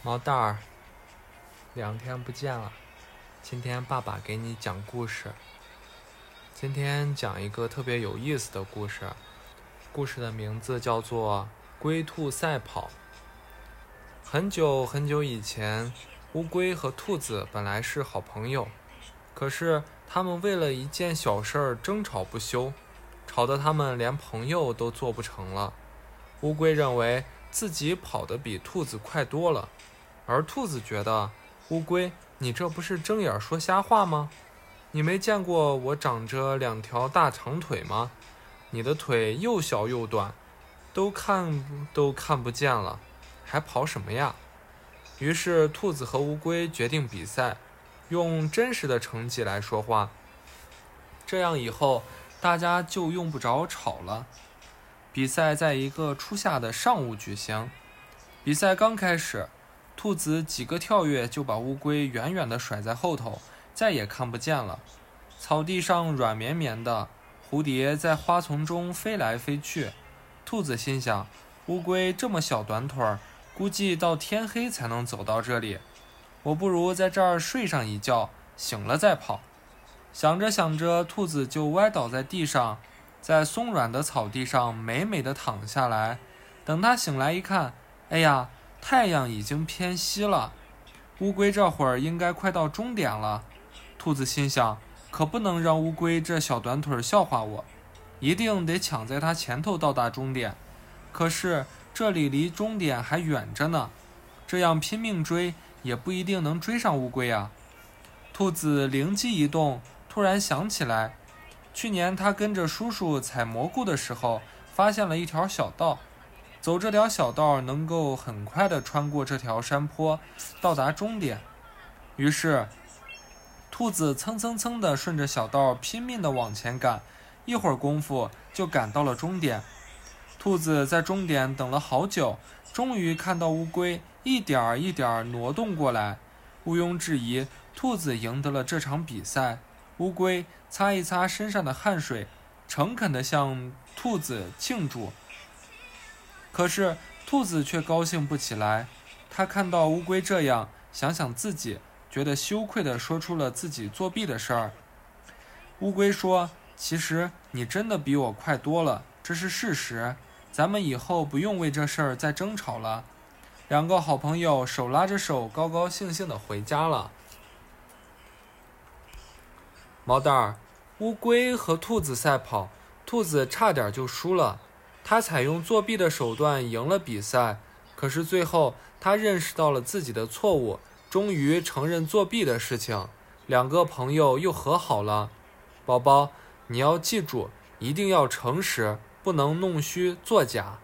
毛蛋儿，两天不见了，今天爸爸给你讲故事。今天讲一个特别有意思的故事，故事的名字叫做《龟兔赛跑》。很久很久以前，乌龟和兔子本来是好朋友，可是他们为了一件小事儿争吵不休，吵得他们连朋友都做不成了。乌龟认为自己跑得比兔子快多了。而兔子觉得，乌龟，你这不是睁眼说瞎话吗？你没见过我长着两条大长腿吗？你的腿又小又短，都看都看不见了，还跑什么呀？于是，兔子和乌龟决定比赛，用真实的成绩来说话。这样以后大家就用不着吵了。比赛在一个初夏的上午举行，比赛刚开始。兔子几个跳跃就把乌龟远远地甩在后头，再也看不见了。草地上软绵绵的，蝴蝶在花丛中飞来飞去。兔子心想：乌龟这么小短腿儿，估计到天黑才能走到这里。我不如在这儿睡上一觉，醒了再跑。想着想着，兔子就歪倒在地上，在松软的草地上美美的躺下来。等它醒来一看，哎呀！太阳已经偏西了，乌龟这会儿应该快到终点了。兔子心想：可不能让乌龟这小短腿笑话我，一定得抢在它前头到达终点。可是这里离终点还远着呢，这样拼命追也不一定能追上乌龟啊。兔子灵机一动，突然想起来，去年他跟着叔叔采蘑菇的时候，发现了一条小道。走这条小道能够很快地穿过这条山坡，到达终点。于是，兔子蹭蹭蹭地顺着小道拼命地往前赶，一会儿功夫就赶到了终点。兔子在终点等了好久，终于看到乌龟一点儿一点儿挪动过来。毋庸置疑，兔子赢得了这场比赛。乌龟擦一擦身上的汗水，诚恳地向兔子庆祝。可是兔子却高兴不起来，它看到乌龟这样，想想自己，觉得羞愧地说出了自己作弊的事儿。乌龟说：“其实你真的比我快多了，这是事实。咱们以后不用为这事儿再争吵了。”两个好朋友手拉着手，高高兴兴地回家了。毛蛋儿，乌龟和兔子赛跑，兔子差点就输了。他采用作弊的手段赢了比赛，可是最后他认识到了自己的错误，终于承认作弊的事情。两个朋友又和好了。宝宝，你要记住，一定要诚实，不能弄虚作假。